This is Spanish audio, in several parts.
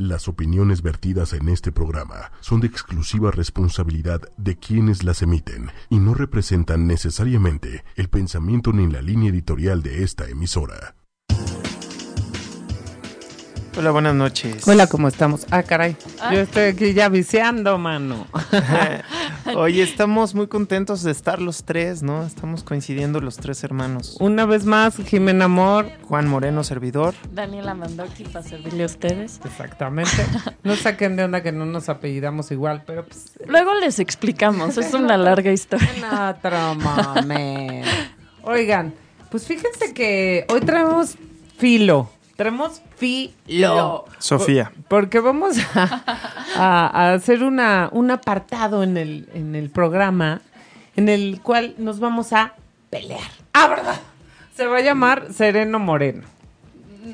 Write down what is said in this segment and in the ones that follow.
Las opiniones vertidas en este programa son de exclusiva responsabilidad de quienes las emiten y no representan necesariamente el pensamiento ni la línea editorial de esta emisora. Hola, buenas noches. Hola, ¿cómo estamos? Ah, caray. Yo estoy aquí ya viciando, mano. Oye, estamos muy contentos de estar los tres, ¿no? Estamos coincidiendo los tres hermanos. Una vez más, Jimena Amor. Juan Moreno, servidor. Daniela Mandoki para servirle a ustedes. Exactamente. No saquen de onda que no nos apellidamos igual, pero pues. Luego les explicamos, es una larga historia. Otro momento. Oigan, pues fíjense que hoy traemos filo. Traemos filo. Sofía. Porque vamos a, a- a hacer una, un apartado en el, en el programa en el cual nos vamos a pelear. ¡Ah, verdad! Se va a llamar Sereno Moreno.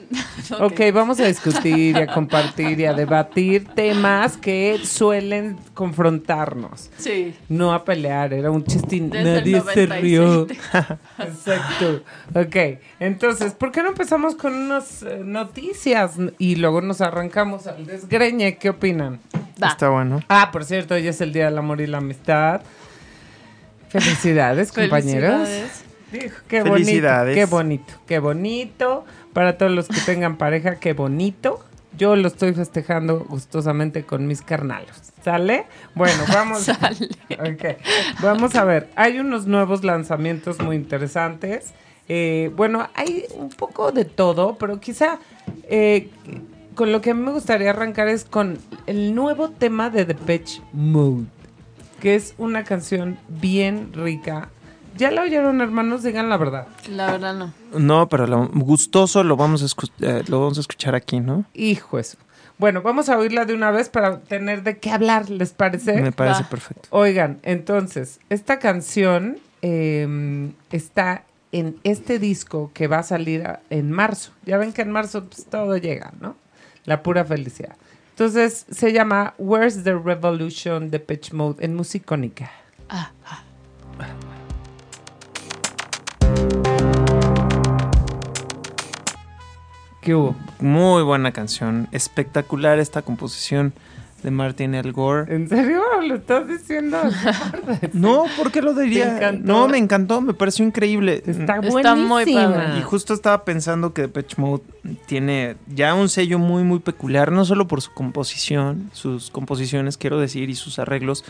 ok, vamos a discutir y a compartir y a debatir temas que suelen confrontarnos. Sí. No a pelear, era un chistín. Desde Nadie se rió. 97. Exacto. Ok, entonces, ¿por qué no empezamos con unas eh, noticias y luego nos arrancamos al desgreñe? ¿Qué opinan? Va. Está bueno. Ah, por cierto, hoy es el Día del Amor y la Amistad. Felicidades, compañeros. Felicidades. Dijo, qué Felicidades. bonito, qué bonito, qué bonito. Para todos los que tengan pareja, qué bonito. Yo lo estoy festejando gustosamente con mis carnalos. ¿Sale? Bueno, vamos. Sale. Vamos a ver. Hay unos nuevos lanzamientos muy interesantes. Eh, bueno, hay un poco de todo, pero quizá eh, con lo que a mí me gustaría arrancar es con el nuevo tema de Depeche Mode, que es una canción bien rica. ¿Ya la oyeron, hermanos? Digan la verdad. La verdad no. No, pero lo gustoso lo vamos a, escu- eh, lo vamos a escuchar aquí, ¿no? Hijo eso. Bueno, vamos a oírla de una vez para tener de qué hablar, ¿les parece? Me parece Va. perfecto. Oigan, entonces, esta canción eh, está en este disco que va a salir a- en marzo. Ya ven que en marzo pues, todo llega, ¿no? La pura felicidad. Entonces, se llama Where's the Revolution de Pitch Mode en Musicónica. ¿Qué hubo? Muy buena canción. Espectacular esta composición de Martin L. Gore. ¿En serio lo estás diciendo? No, ¿por qué lo diría? No, me encantó, me pareció increíble. Está Está muy buenísima. padre. Y justo estaba pensando que Depeche Mode tiene ya un sello muy muy peculiar, no solo por su composición, sus composiciones quiero decir y sus arreglos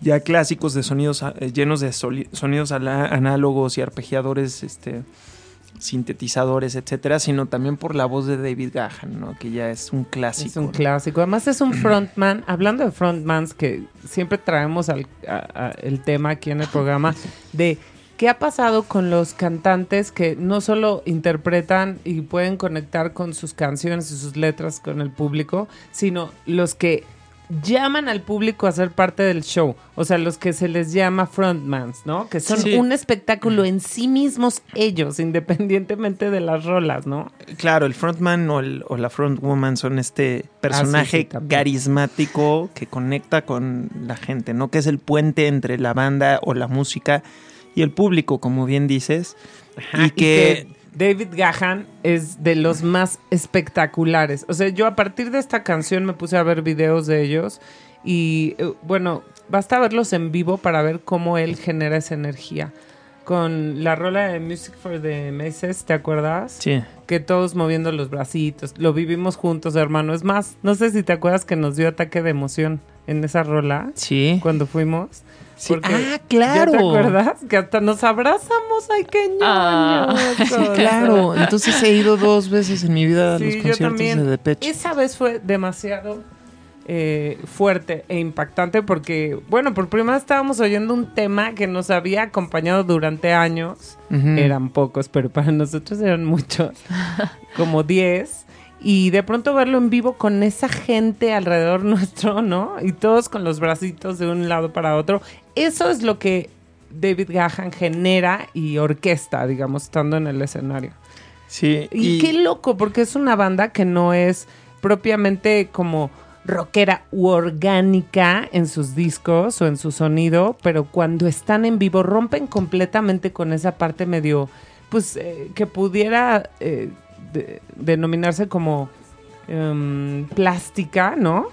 ya clásicos de sonidos eh, llenos de sonidos análogos y arpegiadores este sintetizadores, etcétera, sino también por la voz de David Gahan, ¿no? Que ya es un clásico. Es un ¿no? clásico. Además es un frontman. Hablando de frontmans que siempre traemos al, a- a- el tema aquí en el programa de qué ha pasado con los cantantes que no solo interpretan y pueden conectar con sus canciones y sus letras con el público, sino los que llaman al público a ser parte del show. O sea, los que se les llama frontmans, ¿no? Que son Sí. un espectáculo en sí mismos ellos, independientemente de las rolas, ¿no? Claro, el frontman o, el- o la frontwoman son este personaje Ah, sí, carismático que conecta con la gente, ¿no? Que es el puente entre la banda o la música y el público, como bien dices. Ajá, y que, David Gahan es de los más espectaculares. O sea, yo a partir de esta canción me puse a ver videos de ellos y eh, bueno, basta verlos en vivo para ver cómo él genera esa energía. Con la rola de Music for the Masses, ¿te acuerdas? sí, Que todos moviendo los bracitos. Lo vivimos juntos, hermano. Es más, no sé si te acuerdas que nos dio ataque de emoción en esa rola sí. cuando fuimos. Sí. Porque- Ah, claro. ¿Ya te acuerdas? Que hasta nos abrazamos. ¡Ay, qué Ah. ñoños! Claro, entonces he ido dos veces en mi vida a los yo conciertos también. de Depeche. Esa vez fue demasiado eh, fuerte e impactante porque, bueno, por primera vez estábamos oyendo un tema que nos había acompañado durante años. Eran pocos, pero para nosotros eran muchos, como 10. Y de pronto verlo en vivo con esa gente alrededor nuestro, ¿no? Y todos con los bracitos de un lado para otro. Eso es lo que David Gahan genera y orquesta, digamos, estando en el escenario. Sí, Y, qué loco, porque es una banda que no es propiamente como rockera u orgánica en sus discos o en su sonido, pero cuando están en vivo rompen completamente con esa parte medio, pues, eh, que pudiera eh, de- denominarse como em, plástica, ¿no?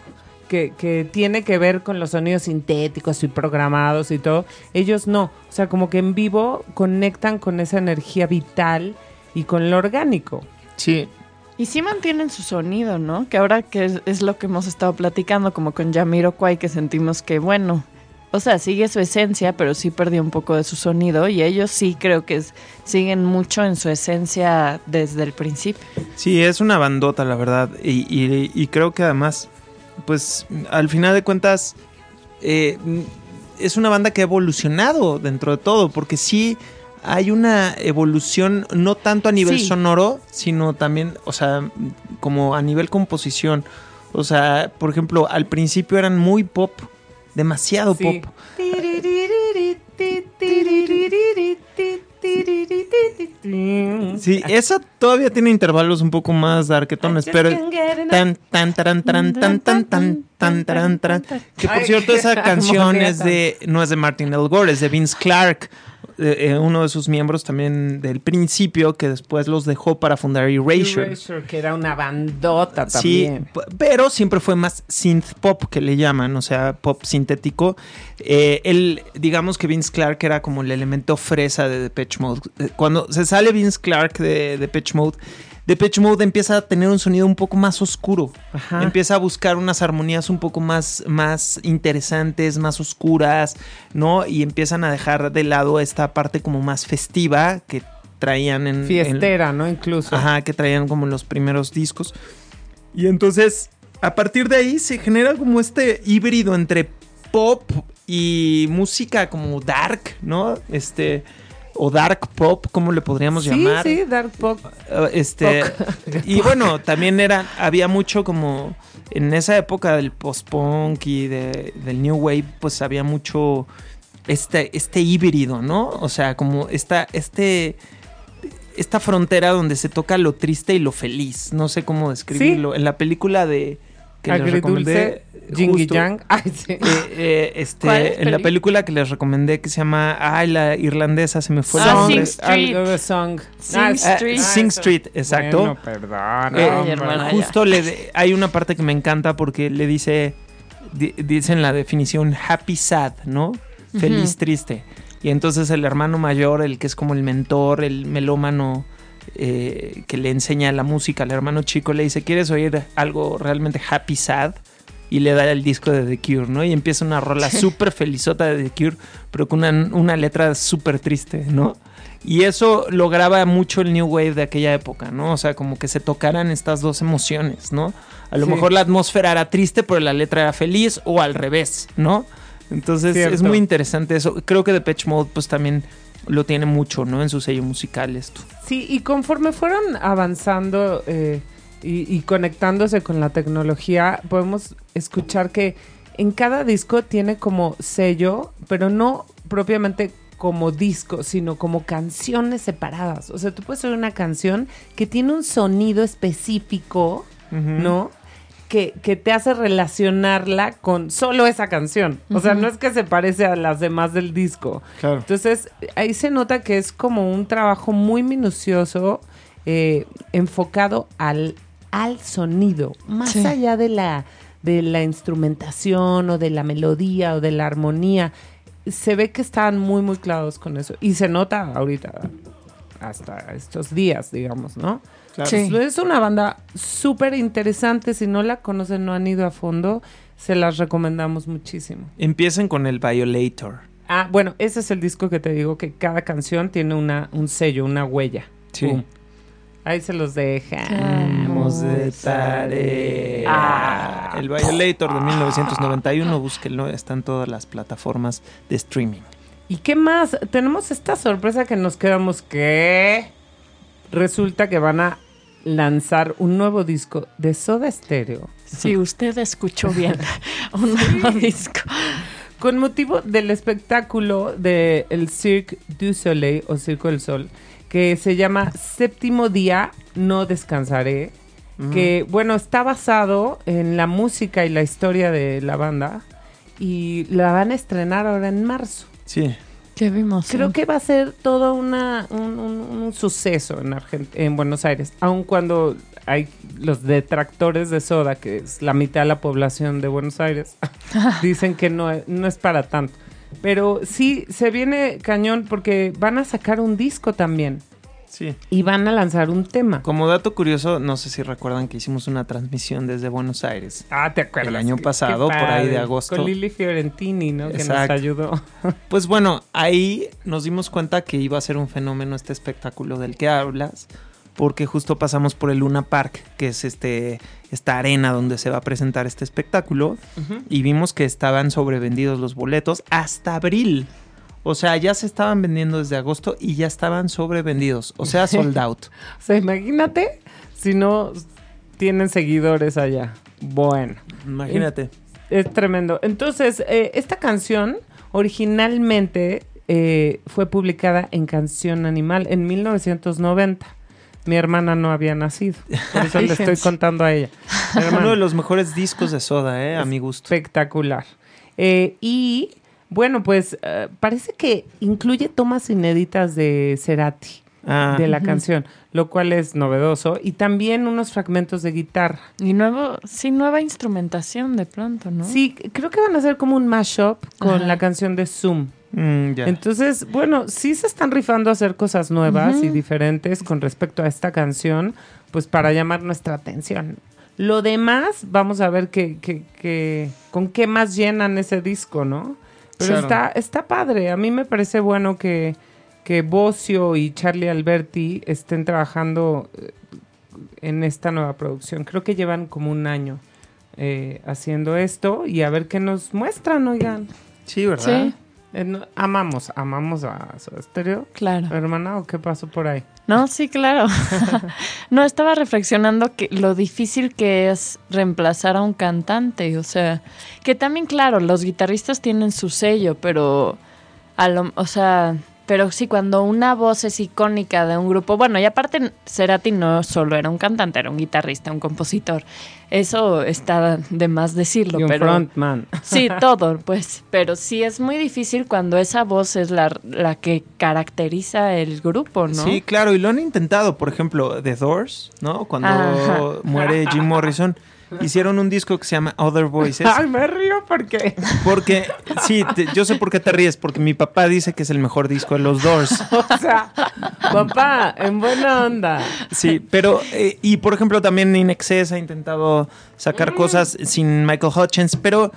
Que, que tiene que ver con los sonidos sintéticos y programados y todo. Ellos no. O sea, como que en vivo conectan con esa energía vital y con lo orgánico. Sí, Y sí mantienen su sonido, ¿no? Que ahora que es, es lo que hemos estado platicando, como con Kwai, que sentimos que, bueno, o sea, sigue su esencia, pero sí perdió un poco de su sonido. Y ellos sí creo que es- siguen mucho en su esencia desde el principio. Sí, es una bandota, la verdad. Y, y- y creo que además, pues al final de cuentas, eh, es una banda que ha evolucionado dentro de todo, porque sí hay una evolución, no tanto a nivel Sí. sonoro, sino también, o sea, como a nivel composición. O sea, por ejemplo, al principio eran muy pop, demasiado Sí. pop. Sí, esa todavía tiene intervalos un poco más darketones, pero tan tan taran taran tan tan tan tan taran taran. Que por cierto esa canción es de no es de Martin L. Gore, es de Vince Clark, eh, eh, uno de sus miembros también del principio que después los dejó para fundar Erasure. Erasure, que era una bandota Sí, también. p- pero siempre fue más synth pop que le llaman, o sea, pop sintético. Eh, él, digamos que Vince Clark era como el elemento fresa de Depeche Mode. Eh, Cuando se sale Vince Clark de Depeche Mode, Depeche Mode empieza a tener un sonido un poco más oscuro. Ajá. Empieza a buscar unas armonías un poco más, más interesantes, más oscuras, ¿no? Y empiezan a dejar de lado esta parte como más festiva que traían en... en- Fiestera, ¿no? Incluso. Ajá, que traían como los primeros discos. Y entonces, a partir de ahí se genera como este híbrido entre pop y música como dark, ¿no? Este o dark pop, ¿cómo le podríamos sí, llamar? sí, Dark Pop. Uh, este y bueno, también era había mucho como en esa época del post-punk y de- del new wave, pues había mucho este este híbrido, ¿no? O sea, como esta este esta frontera donde se toca lo triste y lo feliz, no sé cómo describirlo. En la película de que les recomendé Jing y Yang. Ay, sí. eh, eh, este, ¿Cuál en la película que les recomendé que se llama Ay, la irlandesa, se me fue el Ah. Sing Street. Algo de Song. Sing Ah, Street. Eh, Sing. Street, exacto. Bueno, perdón. Eh, hermana. justo le de- hay una parte que me encanta porque le dice, di- dice en la definición happy sad, ¿no? Feliz triste. Y entonces el hermano mayor, el que es como el mentor, el melómano eh, que le enseña la música al hermano chico, le dice, ¿quieres oír algo realmente happy sad? Y le da el disco de The Cure, ¿no? Y empieza una rola súper felizota de The Cure, pero con una, una letra súper triste, ¿no? Y eso lograba mucho el New Wave de aquella época, ¿no? O sea, como que se tocaran estas dos emociones, ¿no? A lo Sí. mejor la atmósfera era triste, pero la letra era feliz, o al revés, ¿no? Entonces Cierto. es muy interesante eso. Creo que Depeche Mode, pues también lo tiene mucho, ¿no? En su sello musical esto. Sí, y conforme fueron avanzando eh, y, y conectándose con la tecnología, podemos escuchar que en cada disco tiene como sello, pero no propiamente como disco, sino como canciones separadas. O sea, tú puedes oír una canción que tiene un sonido específico, ¿no? Que, que te hace relacionarla con solo esa canción. O sea, no es que se parece a las demás del disco. Claro. Entonces, ahí se nota que es como un trabajo muy minucioso, eh, enfocado al, al sonido, más Sí. allá de la, de la instrumentación o de la melodía o de la armonía. Se ve que están muy, muy claros con eso. Y se nota ahorita, hasta estos días, digamos, ¿no? Claro. Sí. Es una banda súper interesante. Si no la conocen, no han ido a fondo, se las recomendamos muchísimo. Empiecen con el Violator. Ah, bueno, ese es el disco que te digo que cada canción tiene una, un sello, una huella. Sí. Pum. Ahí se los dejamos Vamos de tarea. Ah. El Violator de 1991, búsquenlo, está en todas las plataformas de streaming. ¿Y qué más? Tenemos esta sorpresa que nos quedamos que resulta que van a lanzar un nuevo disco de Soda Stereo Si usted escuchó bien un nuevo disco. con motivo del espectáculo del el Cirque du Soleil o Circo del Sol que se llama Séptimo Día No Descansaré que bueno está basado en la música y la historia de la banda y la van a estrenar ahora en marzo. Sí. ¿Qué vimos? Creo que va a ser todo una, un, un- un suceso en, Argent- en Buenos Aires, aun cuando hay los detractores de soda, que es la mitad de la población de Buenos Aires, dicen que no, es- no es para tanto. Pero sí, se viene cañón porque van a sacar un disco también Sí. y van a lanzar un tema. Como dato curioso, no sé si recuerdan que hicimos una transmisión desde Buenos Aires. Ah, te acuerdas. El año pasado, por ahí de agosto. Con Lili Fiorentini, ¿no? Que nos ayudó. Pues bueno, ahí nos dimos cuenta que iba a ser un fenómeno este espectáculo del que hablas, porque justo pasamos por el Luna Park, que es este esta arena donde se va a presentar este espectáculo, y vimos que estaban sobrevendidos los boletos hasta abril. O sea, ya se estaban vendiendo desde agosto y ya estaban sobrevendidos, o sea, sold out. O sea, imagínate si no tienen seguidores allá. Bueno. Imagínate. Es tremendo. Entonces, eh, esta canción originalmente eh, fue publicada en Canción Animal en 1990. Mi hermana no había nacido. Por eso le estoy contando a ella. Mi Uno de los mejores discos de Soda, eh, a mi gusto. espectacular. Eh, y bueno, pues eh, parece que incluye tomas inéditas de Cerati. Ah, de la canción, lo cual es novedoso, y también unos fragmentos de guitarra. Y nuevo, sí, nueva instrumentación de pronto, ¿no? Sí, creo que van a hacer como un mashup con Ajá. la canción de Zoom. Mm. Entonces, bueno, sí se están rifando a hacer cosas nuevas y diferentes con respecto a esta canción, pues para llamar nuestra atención. Lo demás, vamos a ver que, que- que- con qué más llenan ese disco, ¿no? Pero Claro. está, está padre. A mí me parece bueno que, que Bocio y Charlie Alberti estén trabajando eh, en esta nueva producción. Creo que llevan como un año eh, haciendo esto y a ver qué nos muestran, oigan. sí, ¿verdad? Sí, amamos, amamos a Soda Stereo. claro. Hermana, ¿o qué pasó por ahí? No, sí, claro. no, estaba reflexionando que lo difícil que es reemplazar a un cantante. O sea, que también, claro, los guitarristas tienen su sello, pero a lo, o sea, pero sí, cuando una voz es icónica de un grupo, bueno, y aparte Cerati no solo era un cantante, era un guitarrista, un compositor. Eso está de más decirlo, y un pero frontman. Sí, todo, pues. Pero sí es muy difícil cuando esa voz es la, la que caracteriza el grupo, ¿no? Sí, claro, y lo han intentado, por ejemplo, The Doors, ¿no? Cuando Ajá. muere Jim Morrison, hicieron un disco que se llama Other Voices, Ay, me río porque. porque, sí, te- yo sé por qué te ríes, porque mi papá dice que es el mejor disco de los Doors. O sea, papá, en buena onda. Sí, pero, eh, y por ejemplo, también In Excess ha intentado sacar cosas sin Michael Hutchins, pero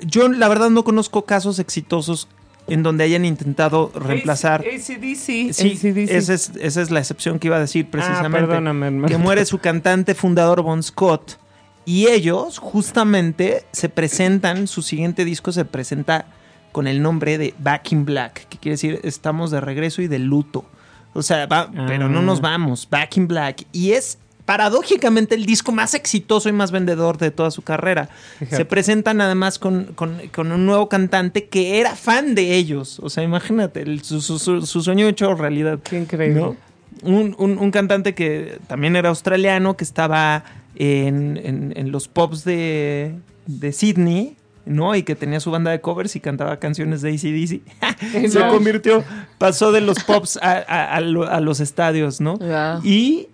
yo la verdad no conozco casos exitosos en donde hayan intentado reemplazar. ACDC. Sí, AC/DC. esa es, esa es la excepción que iba a decir precisamente. Ah, perdóname, hermano. que muere su cantante fundador Bon Scott. Y ellos justamente se presentan, su siguiente disco se presenta con el nombre de Back in Black, que quiere decir estamos de regreso y de luto. O sea, va- pero no Ah. nos vamos, Back in Black. Y es paradójicamente el disco más exitoso y más vendedor de toda su carrera. Fíjate. Se presentan además con, con- con un nuevo cantante que era fan de ellos. O sea, imagínate, el- su, su- su- su sueño hecho realidad. Qué increíble. ¿no? Un, un- un cantante que también era australiano, que estaba en, en- en los pops de, de Sydney, ¿no? Y que tenía su banda de covers y cantaba canciones de ACDC. Se convirtió, pasó de los pops a, a- a lo- a los estadios, ¿no? Y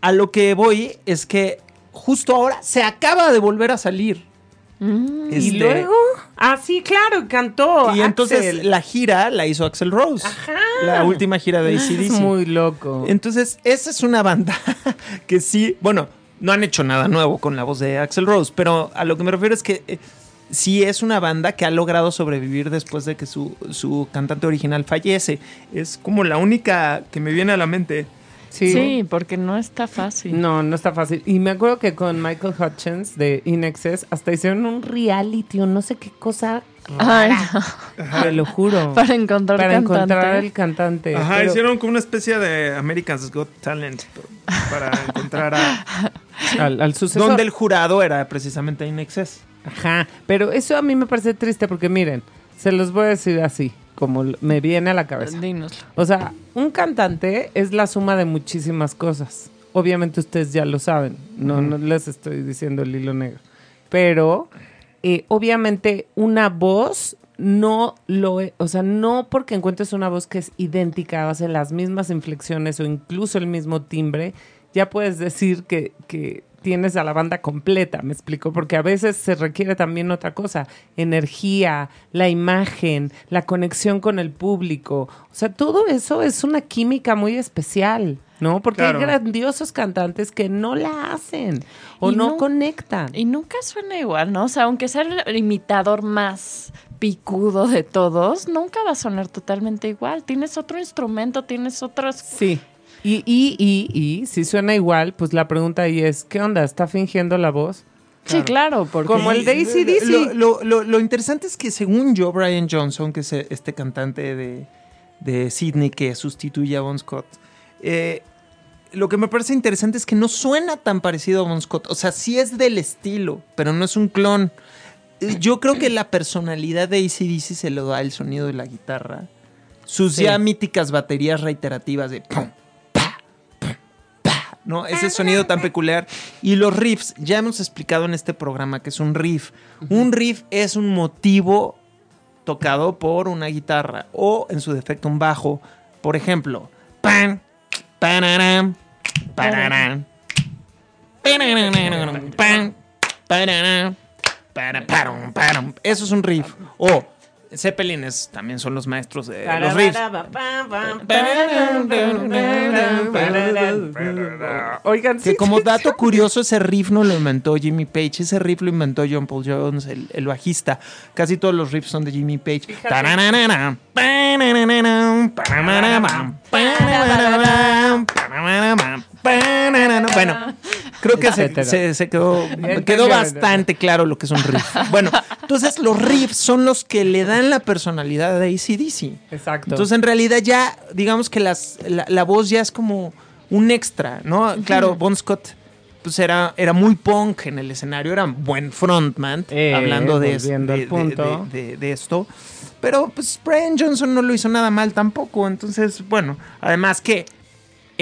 a lo que voy es que justo ahora se acaba de volver a salir. Mm. ¿Y Este, luego? Ah, sí, claro, cantó. Y entonces la gira la hizo Axel Rose. La última gira de ACDC. Es muy loco. Entonces, esa es una banda que sí, bueno, no han hecho nada nuevo con la voz de Axel Rose, pero a lo que me refiero es que eh, sí es una banda que ha logrado sobrevivir después de que su, su cantante original fallece. Es como la única que me viene a la mente. Sí. porque no está fácil. No, no está fácil. Y me acuerdo que con Michael Hutchins de In Excess hasta hicieron un reality o no sé qué cosa. Ay, Te lo juro. para encontrar Para cantante. encontrar el cantante. Pero como una especie de American's Got Talent para encontrar a... al, al sucesor. donde el jurado era precisamente In Excess. Ajá. Pero eso a mí me parece triste porque miren, se los voy a decir así, como me viene a la cabeza. O sea, un cantante es la suma de muchísimas cosas. Obviamente ustedes ya lo saben. No, no les estoy diciendo el hilo negro. Pero eh, obviamente una voz no lo, e- o sea, no porque encuentres una voz que es idéntica, hace las mismas inflexiones o incluso el mismo timbre, ya puedes decir que, que tienes a la banda completa, me explico, porque a veces se requiere también otra cosa, energía, la imagen, la conexión con el público, o sea, todo eso es una química muy especial, ¿no? Porque Claro. hay grandiosos cantantes que no la hacen o no no- conectan. Y nunca suena igual, ¿no? O sea, aunque sea el imitador más picudo de todos, nunca va a sonar totalmente igual. Tienes otro instrumento, tienes otros... Sí. Y, y, y, y, si suena igual, pues la pregunta ahí es, ¿qué onda? ¿Está fingiendo la voz? Sí, claro, porque... Como el de AC/DC. Lo, lo- lo- lo interesante es que según yo, Brian Johnson, que es eh, este cantante de, de Sydney que sustituye a Bon Scott, eh, lo que me parece interesante es que no suena tan parecido a Bon Scott. O sea, sí es del estilo, pero no es un clon. Eh, Yo creo que la personalidad de ACDC se lo da el sonido de la guitarra. Sus Sí. ya míticas baterías reiterativas de pum, ¿no? Ese sonido tan peculiar. Y los riffs, ya hemos explicado en este programa que es un riff. Un riff es un motivo tocado por una guitarra o en su defecto un bajo. Por ejemplo, pan, pan, para. Eso es un riff. O Zeppelines también son los maestros de los riffs. Oigan, Que sí, como dato curioso, ese riff no lo inventó Jimmy Page, ese riff lo inventó John Paul Jones, el, el bajista. Casi todos los riffs son de Jimmy Page. Bueno, creo que se, Etcétera. se- se quedó, quedó bastante claro lo que es un riff. Bueno, entonces los riffs son los que le dan la personalidad de ACDC. Exacto. Entonces, en realidad ya, digamos que las, la, la voz ya es como un extra, ¿no? Claro, Bon Scott pues era, era muy punk en el escenario, era buen frontman, Eh, hablando de, es- volviendo de, al punto. de- de- de esto. Pero pues Brian Johnson no lo hizo nada mal tampoco. Entonces, bueno, además que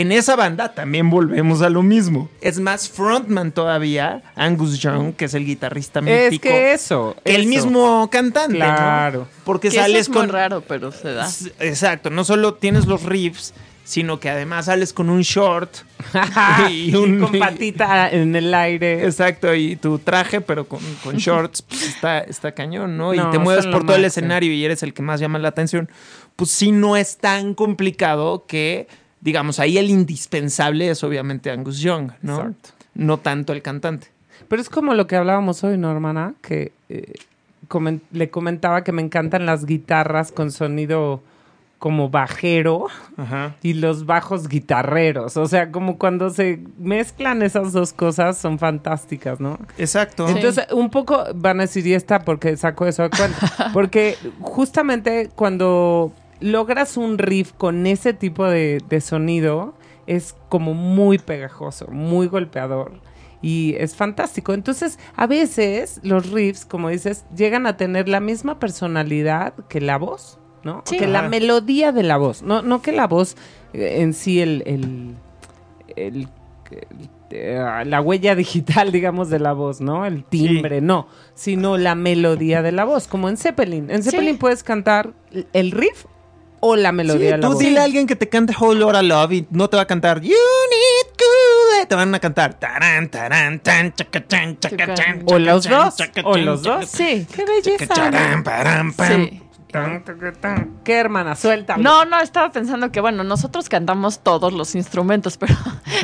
en esa banda también volvemos a lo mismo. Es más frontman todavía, Angus Young, que es el guitarrista mítico. es que eso. que el mismo cantante, ¿no? Claro. Porque Que eso sales es muy con raro, pero se da. Exacto, no solo tienes los riffs, sino que además sales con un short y un con patita en el aire. Exacto, y tu traje, pero con, con shorts, pues está, está cañón, ¿no? No, y te mueves por todo el escenario y eres el que más llama la atención. Pues sí, no es tan complicado que, digamos, ahí el indispensable es obviamente Angus Young, ¿no? Exacto. No tanto el cantante. Pero es como lo que hablábamos hoy, ¿no, hermana? Que eh, le comentaba que me encantan las guitarras con sonido como bajero Ajá. y los bajos guitarreros. O sea, como cuando se mezclan esas dos cosas son fantásticas, ¿no? Exacto. Sí. Entonces, un poco van a decir, y esta porque saco eso de cuenta. Porque justamente cuando logras un riff con ese tipo de, de sonido, es como muy pegajoso, muy golpeador. Y es fantástico. Entonces, a veces los riffs, como dices, llegan a tener la misma personalidad que la voz, ¿no? Sí. Que la melodía de la voz. No, no que la voz eh, en sí, el, el, el- el- eh, la huella digital, digamos, de la voz, ¿no? El timbre, no, sino la melodía de la voz, como en Zeppelin. En Sí. Zeppelin puedes cantar el riff o la melodía Sí, de la tú voz. dile a alguien que te cante Whole Lotta Love y no te va a cantar You Need Cool. Te van a cantar taran, taran, tan, chaca, chan, chaca, chan, O los chaca, dos, chaca, o chan, los dos. Sí. ¡Qué belleza! charan, param, pam. Sí. ¿Qué, hermana? Suéltalo. No, no, estaba pensando que, bueno, nosotros cantamos todos los instrumentos, pero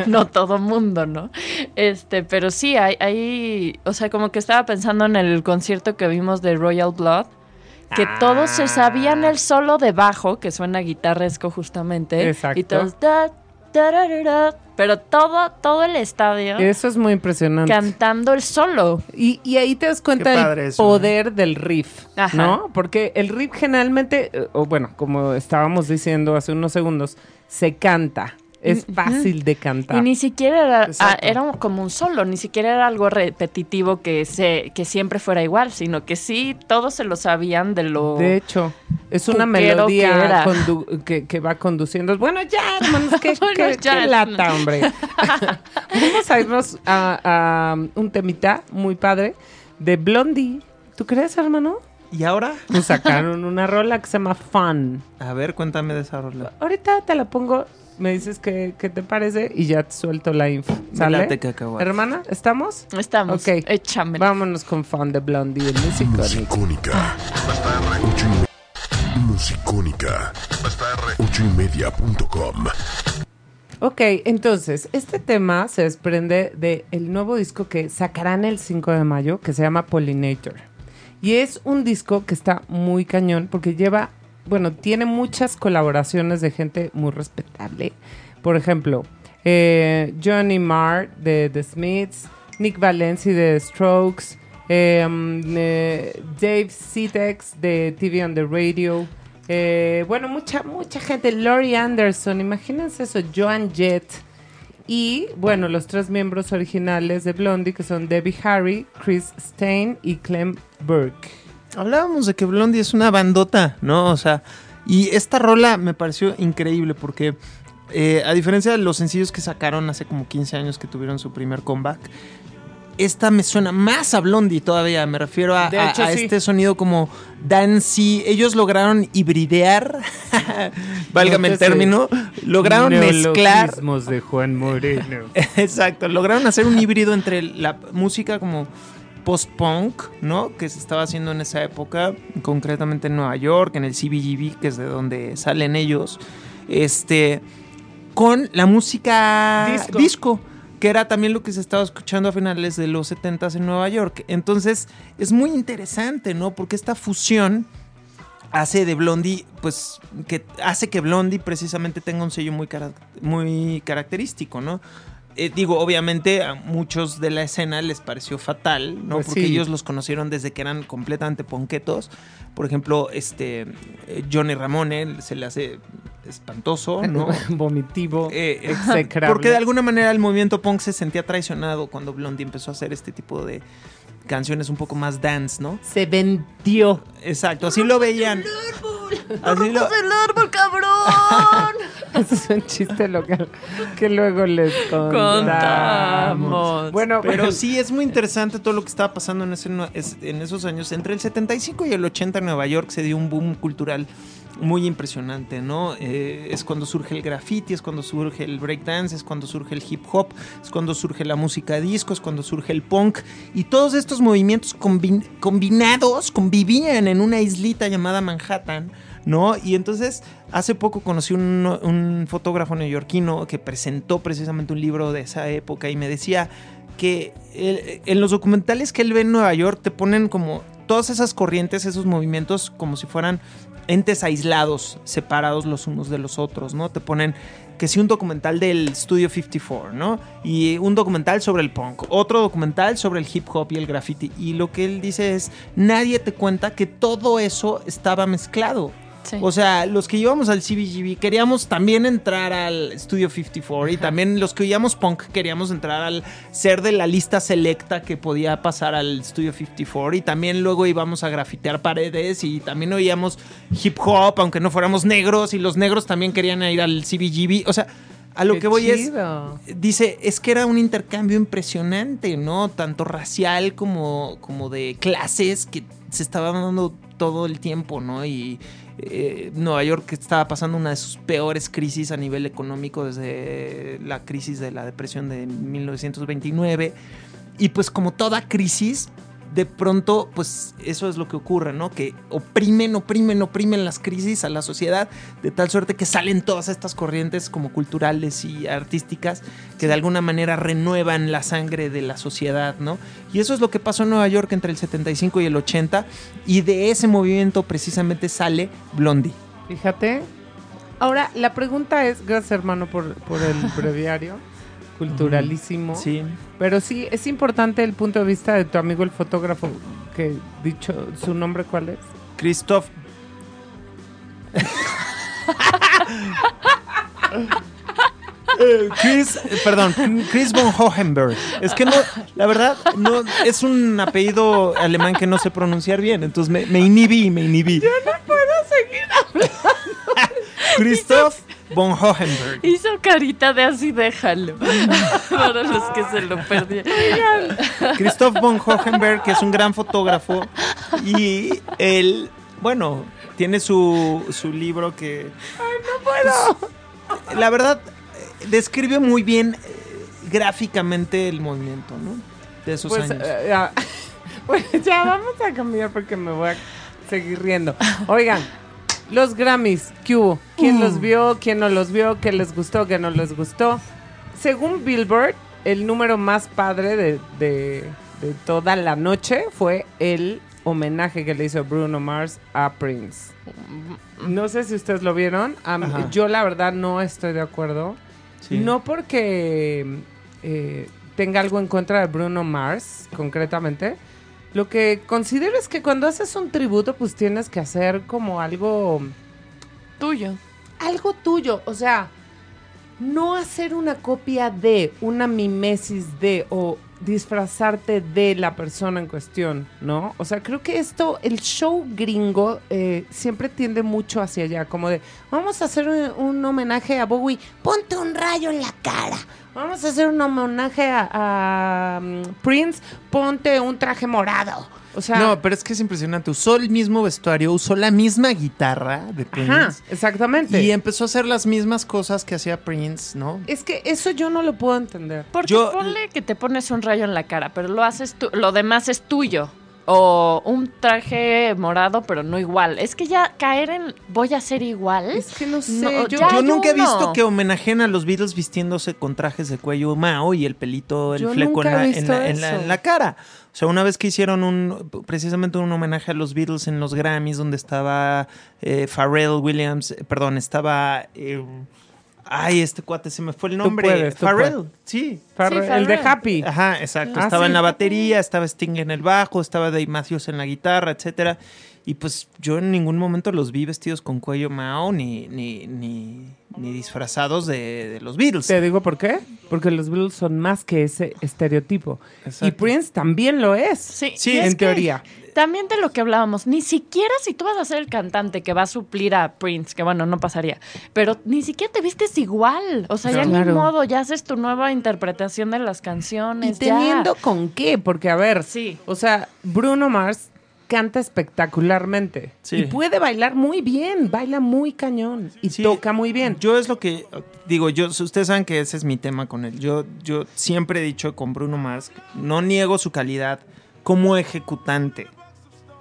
no todo mundo, ¿no? Este, pero sí, hay, hay, o sea, como que estaba pensando en el concierto que vimos de Royal Blood, que todos se sabían el solo de bajo, que suena guitarresco justamente. Exacto. Y todos, da, da, da, da, da, pero todo, todo el estadio Eso es muy impresionante. cantando el solo. Y, y ahí te das cuenta del poder del riff, Ajá. ¿no? Porque el riff generalmente, eh, o bueno, como estábamos diciendo hace unos segundos, se canta. Es fácil de cantar. Y ni siquiera era, ah, era como un solo, ni siquiera era algo repetitivo que, se, que siempre fuera igual, sino que sí, todos se lo sabían de lo... De hecho, es una que melodía era. condu- que, que va conduciendo. Bueno, ya, hermanos, qué, Bueno, qué- ya. qué lata, hombre. Vamos a irnos a, a un temita muy padre de Blondie ¿Tú crees, hermano? ¿Y ahora? Nos sacaron una rola que se llama Fun. A ver, cuéntame de esa rola. Ahorita te la pongo, me dices qué, qué te parece y ya te suelto la info. ¿Sale? Hermana, ¿estamos? Estamos. Ok. Échamela. Vámonos con Fun de Blondie, el músico. Musicónica. Ocho y me- Musicónica. Ocho y media punto com. Ok, entonces, este tema se desprende del el nuevo disco que sacarán el 5 de mayo, que se llama Pollinator. Y es un disco que está muy cañón porque lleva, bueno, tiene muchas colaboraciones de gente muy respetable. Por ejemplo, eh, Johnny Marr de The Smiths, Nick Valenci de Strokes, mm, eh, Dave Citex de TV on the Radio. eh, bueno, mucha, mucha gente. Laurie Anderson, imagínense eso, Joan Jett. Y bueno, los tres miembros originales de Blondie, que son Debbie Harry, Chris Stein y Clem Burke. Hablábamos de que Blondie es una bandota, ¿no? O sea, y esta rola me pareció increíble porque, eh, a diferencia de los sencillos que sacaron hace como 15 años que tuvieron su primer comeback, esta me suena más a Blondie todavía. Me refiero a, De a- hecho, a sí. este sonido como dancey. Ellos lograron hibridear, válgame el término, lograron mezclar de Juan Moreno. Exacto, lograron hacer un híbrido entre la música como post-punk, ¿no? Que se estaba haciendo en esa época, concretamente en Nueva York, en el CBGB, que es de donde salen ellos, este, con la música Disco. disco. que era también lo que se estaba escuchando a finales de los 70 en Nueva York. Entonces, es muy interesante, ¿no? Porque esta fusión hace de Blondie, pues, que hace que Blondie precisamente tenga un sello muy, cara- muy característico, ¿no? Eh, digo, obviamente a muchos de la escena les pareció fatal, ¿no? Pues Porque sí. ellos los conocieron desde que eran completamente ponquetos. Por ejemplo, este eh, Johnny Ramone se le hace espantoso, ¿no? Vomitivo, Eh, execrable. porque de alguna manera el movimiento punk se sentía traicionado cuando Blondie empezó a hacer este tipo de canciones un poco más dance, ¿no? se vendió. Exacto, así lo veían. Así lo, el árbol, cabrón! Ese es un chiste local que luego les contamos. Contamos. Bueno, pero sí es muy interesante todo lo que estaba pasando en, ese- es- en esos años. Entre el 75 y el 80 en Nueva York se dio un boom cultural muy impresionante, ¿no? Eh, es cuando surge el graffiti, es cuando surge el breakdance, es cuando surge el hip hop, es cuando surge la música disco, es cuando surge el punk. Y todos estos movimientos combi- combinados convivían en una islita llamada Manhattan, ¿no? Y entonces hace poco conocí un, fotógrafo neoyorquino que presentó precisamente un libro de esa época y me decía que en los documentales que él ve en Nueva York te ponen como todas esas corrientes, esos movimientos como si fueran entes aislados, separados los unos de los otros, ¿no? Te ponen que sí un documental del Studio 54, ¿no? Y un documental sobre el punk, otro documental sobre el hip hop y el graffiti. Y lo que él dice es, nadie te cuenta que todo eso estaba mezclado. Sí. O sea, los que íbamos al CBGB queríamos también entrar al Studio 54 y también los que oíamos punk queríamos entrar al ser de la lista selecta que podía pasar al Studio 54 y también luego íbamos a grafitear paredes y también oíamos hip hop aunque no fuéramos negros y los negros también querían ir al CBGB. O sea, a lo Qué que voy chido. es dice, es que era un intercambio impresionante, ¿no? Tanto racial como, como de clases que se estaba dando todo el tiempo, ¿no? Y eh, Nueva York estaba pasando una de sus peores crisis a nivel económico desde la crisis de la depresión de 1929. Y pues como toda crisis, de pronto, pues eso es lo que ocurre, ¿no? Que oprimen, oprimen, oprimen las crisis a la sociedad de tal suerte que salen todas estas corrientes como culturales y artísticas que de alguna manera renuevan la sangre de la sociedad, ¿no? Y eso es lo que pasó en Nueva York entre el 75 y el 80 y de ese movimiento precisamente sale Blondie. Fíjate. Ahora, la pregunta es, gracias hermano por, por el breviario, culturalísimo. Sí. Pero sí, es importante el punto de vista de tu amigo el fotógrafo, que dicho, ¿su nombre cuál es? Christoph. Chris, perdón, Chris von Hohenberg. Es que no, la verdad, no, es un apellido alemán que no sé pronunciar bien, entonces me, me inhibí, me inhibí. Yo no puedo seguir hablando. Christoph von Hohenberg. Hizo carita de así, déjalo. Para los que se lo perdieron. Christoph von Hohenberg, que es un gran fotógrafo Y él, bueno, tiene su, su libro que... ¡Ay, no puedo! la verdad, describe muy bien eh, gráficamente el movimiento, ¿no? De esos Pues, años. ya. Bueno, ya vamos a cambiar porque me voy a seguir riendo. Oigan, los Grammys, ¿qué hubo? ¿Quién los vio? ¿Quién no los vio? ¿Qué les gustó? ¿Qué no les gustó? Según Billboard, el número más padre de, de- de toda la noche fue el homenaje que le hizo Bruno Mars a Prince. No sé si ustedes lo vieron. Ajá. yo la verdad no estoy de acuerdo. Sí. No porque eh, tenga algo en contra de Bruno Mars, concretamente. Lo que considero es que cuando haces un tributo, pues tienes que hacer como algo, Tuyo. algo tuyo. O sea, no hacer una copia de, una mimesis de, o disfrazarte de la persona en cuestión, ¿no? O sea, creo que esto, el show gringo eh, siempre tiende mucho hacia allá, como de, vamos a hacer un, un homenaje a Bowie, ponte un rayo en la cara. Vamos a hacer un homenaje a, a, mm, Prince, ponte un traje morado. O sea, No, pero es que es impresionante. Usó el mismo vestuario, usó la misma guitarra de Prince. ajá, exactamente. Y empezó a hacer las mismas cosas que hacía Prince, ¿no? es que eso yo no lo puedo entender. Porque Yo- ponle que te pones un rayo en la cara, pero lo haces tú, lo demás es tuyo. O un traje morado, pero no igual. Es que ya caer en voy a ser igual. Es que no sé, No, yo, nunca he visto que homenajeen a los Beatles vistiéndose con trajes de cuello Mao y el pelito, el Yo fleco en nunca la, he en, visto la, en la- eso. en la cara. O sea, una vez que hicieron un precisamente un homenaje a los Beatles en los Grammys, donde estaba eh, Pharrell Williams, eh, perdón, estaba. eh, ay, este cuate, se me fue el Tú nombre. puedes, tú Pharrell, puedes. sí. Farre- Sí, el de Farrell. Happy. Ajá, exacto. Ah, estaba sí. en la batería, estaba Sting en el bajo, estaba Dave Matthews en la guitarra, etcétera. Y pues yo en ningún momento los vi vestidos con cuello Mao ni, ni, ni, ni disfrazados de, de los Beatles. Te digo por qué. Porque los Beatles son más que ese estereotipo. Exacto. Y Prince también lo es. Sí, Sí, es en que teoría. También de lo que hablábamos, ni siquiera si tú vas a ser el cantante que va a suplir a Prince, que bueno, no pasaría, pero ni siquiera te vistes igual. O sea, ya Claro. ni modo, ya haces tu nueva interpretación de las canciones. Y ya. teniendo con qué, porque a ver, Sí. o sea, Bruno Mars canta espectacularmente Sí. y puede bailar muy bien, baila muy cañón y Sí, toca muy bien. Yo es lo que digo, yo ustedes saben que ese es mi tema con él. Yo yo siempre he dicho con Bruno Mars, no niego su calidad como ejecutante,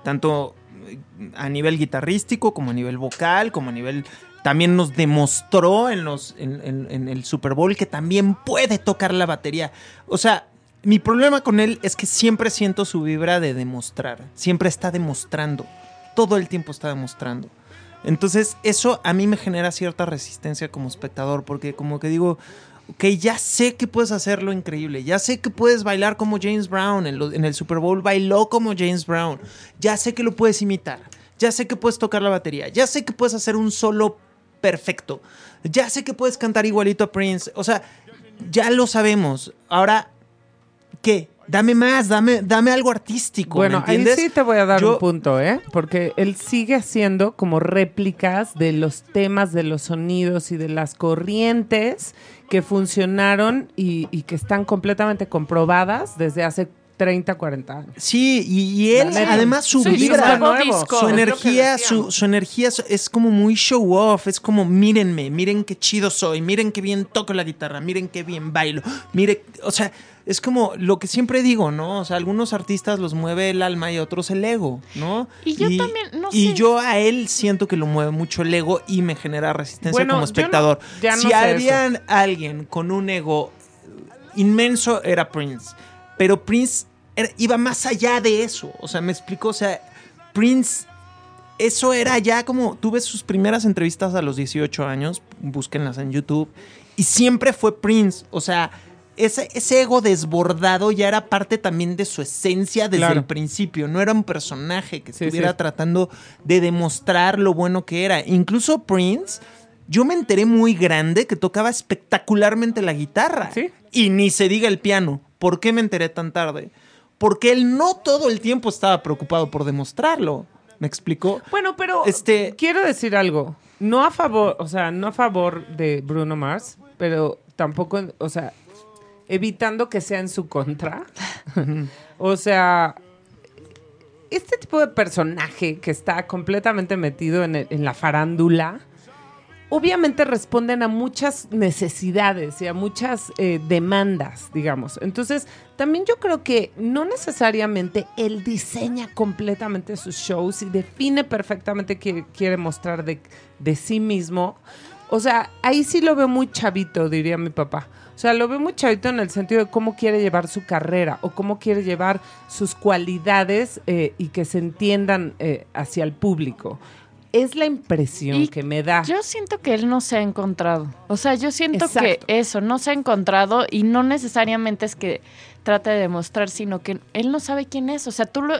tanto eh, a nivel guitarrístico como a nivel vocal, como a nivel también nos demostró en los en, el Super Bowl que también puede tocar la batería. O sea, mi problema con él es que siempre siento su vibra de demostrar, siempre está demostrando, todo el tiempo está demostrando. Entonces, eso a mí me genera cierta resistencia como espectador, porque como que digo, ok, ya sé que puedes hacerlo increíble, ya sé que puedes bailar como James Brown, en, en el Super Bowl. Bailó como James Brown, ya sé que lo puedes imitar, ya sé que puedes tocar la batería, ya sé que puedes hacer un solo perfecto, ya sé que puedes cantar igualito a Prince, o sea, ya lo sabemos, ahora, ¿qué? Dame más, dame, dame algo artístico. ¿me Bueno, ahí entiendes? sí te voy a dar Yo- un punto, ¿eh? Porque él sigue haciendo como réplicas de los temas, de los sonidos y de las corrientes que funcionaron y, y que están completamente comprobadas desde hace 30, 40 años. Sí, y, y él, además, su Sí, vibra, disco. su energía, su, su energía es- como muy show off, es como mírenme, miren qué chido soy, miren qué bien toco la guitarra, miren qué bien bailo, mire, o sea, es como lo que siempre digo, ¿no? O sea, algunos artistas los mueve el alma y otros el ego, ¿no? Y yo también, no Y sé. yo a él siento que lo mueve mucho el ego y me genera resistencia Bueno, como no- espectador. ya no si sé había alguien con un ego inmenso era Prince. Pero Prince era- iba más allá de eso. O sea, me explico. O sea, Prince, eso era ya como. Tuve sus primeras entrevistas a los 18 años. Búsquenlas en YouTube. Y siempre fue Prince. O sea. Ese, ese ego desbordado ya era parte también de su esencia desde Claro. el principio. No era un personaje que Sí, estuviera sí. tratando de demostrar lo bueno que era. Incluso Prince, yo me enteré muy grande que tocaba espectacularmente la guitarra. Sí. Y ni se diga el piano. ¿Por qué me enteré tan tarde? Porque él no todo el tiempo estaba preocupado por demostrarlo. ¿Me explicó? Bueno, pero Este- quiero decir algo. No a favor, o sea, no a favor de Bruno Mars, pero tampoco, o sea, evitando que sea en su contra. o sea, este tipo de personaje que está completamente metido en, el- en la farándula, obviamente responden a muchas necesidades y a muchas eh, demandas, digamos. Entonces, también yo creo que no necesariamente él diseña completamente sus shows y define perfectamente qué quiere mostrar de, de sí mismo. O sea, ahí sí lo veo muy chavito, diría mi papá. O sea, lo veo muy chavito en el sentido de cómo quiere llevar su carrera o cómo quiere llevar sus cualidades eh, y que se entiendan eh, hacia el público. Es la impresión Y que me da. Yo siento que él no se ha encontrado. O sea, yo siento Exacto. que eso, no se ha encontrado y no necesariamente es que trate de demostrar, sino que él no sabe quién es. O sea, tú lo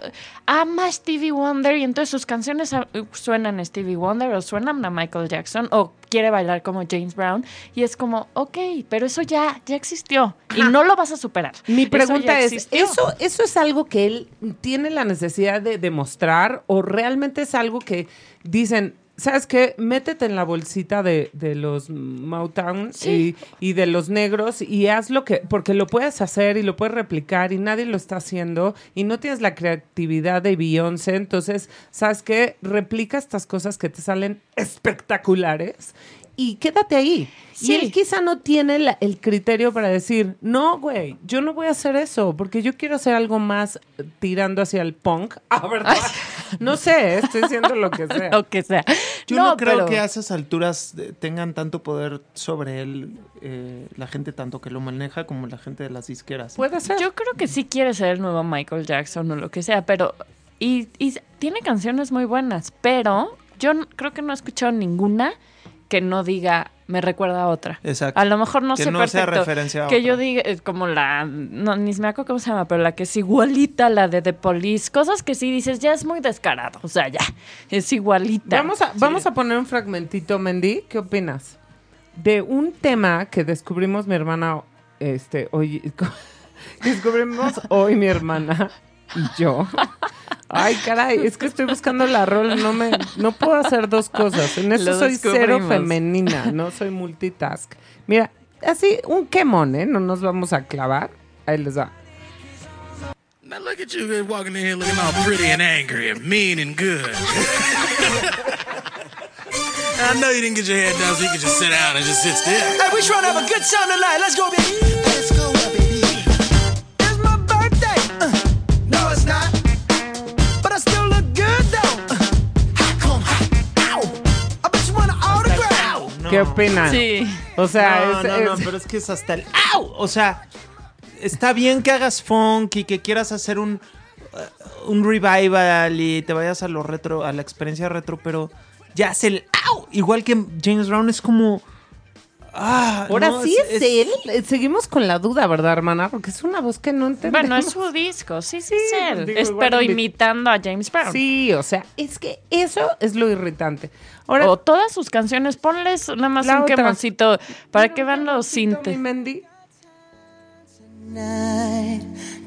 ama a Stevie Wonder y entonces sus canciones a- suenan a Stevie Wonder o suenan a Michael Jackson o quiere bailar como James Brown y es como, ok, pero eso ya, ya existió y Ajá. no lo vas a superar. Mi pregunta es. ¿eso, ¿eso es algo que él tiene la necesidad de demostrar o realmente es algo que dicen, ¿sabes qué? Métete en la bolsita de, de los Motown Sí. y, y de los negros y haz lo que, porque lo puedes hacer y lo puedes replicar y nadie lo está haciendo y no tienes la creatividad de Beyoncé, entonces, ¿sabes qué? Replica estas cosas que te salen espectaculares. Y quédate ahí. Sí. Y él quizá no tiene la- el criterio para decir, no, güey, yo no voy a hacer eso, porque yo quiero hacer algo más eh, tirando hacia el punk. Ah, ¿verdad? No sé, estoy diciendo lo que sea. Lo que sea. Yo no, creo pero- que a esas alturas eh, tengan tanto poder sobre él eh, la gente tanto que lo maneja como la gente de las disqueras. Puede ser. Yo creo que sí quiere ser el nuevo Michael Jackson o lo que sea, pero. Y, y tiene canciones muy buenas, pero yo creo que no he escuchado ninguna que no diga me recuerda a otra. Exacto. A lo mejor no Que sé no sea referencia a que otra. yo diga, eh, como la. No, ni me acuerdo cómo se llama, pero la que es igualita a la de The Police. Cosas que sí dices, ya es muy descarado. O sea, ya. Es igualita. Vamos a, vamos a poner un fragmentito, Mendy. ¿Qué opinas? De un tema que descubrimos mi hermana, este, hoy, descubrimos hoy mi hermana y yo. Ay, caray, es que estoy buscando la rol, no me, no puedo hacer dos cosas. En eso Lo soy cero femenina, no soy multitask. Mira, así, un quemón, ¿eh? No nos vamos a clavar. Ahí les va. Now look at you walking in here looking all pretty and angry and mean and good. I know you didn't get your hair done so you could just sit down and just sit still. Hey, we trying to have a good time tonight. Let's go, baby. Let's go, baby. ¿Qué opinan? Sí. O sea, no, es, no, no, es- pero es que es hasta el ¡au! O sea, está bien que hagas funk y que quieras hacer un, uh, un revival y te vayas a lo retro, a la experiencia retro, pero ya es el ¡au! Igual que James Brown es como. Ah, Ahora no, sí es, él. Eh, Seguimos con la duda, ¿verdad, hermana? Porque es una voz que no entendemos. Bueno, es su disco. Sí, sí, Sí, es él. digo, Es- pero imi- imitando a James Brown. Sí, o sea, es que eso es lo irritante. Ahora, O todas sus canciones, ponles nada más un otra. quemoncito para ¿quiero que vean los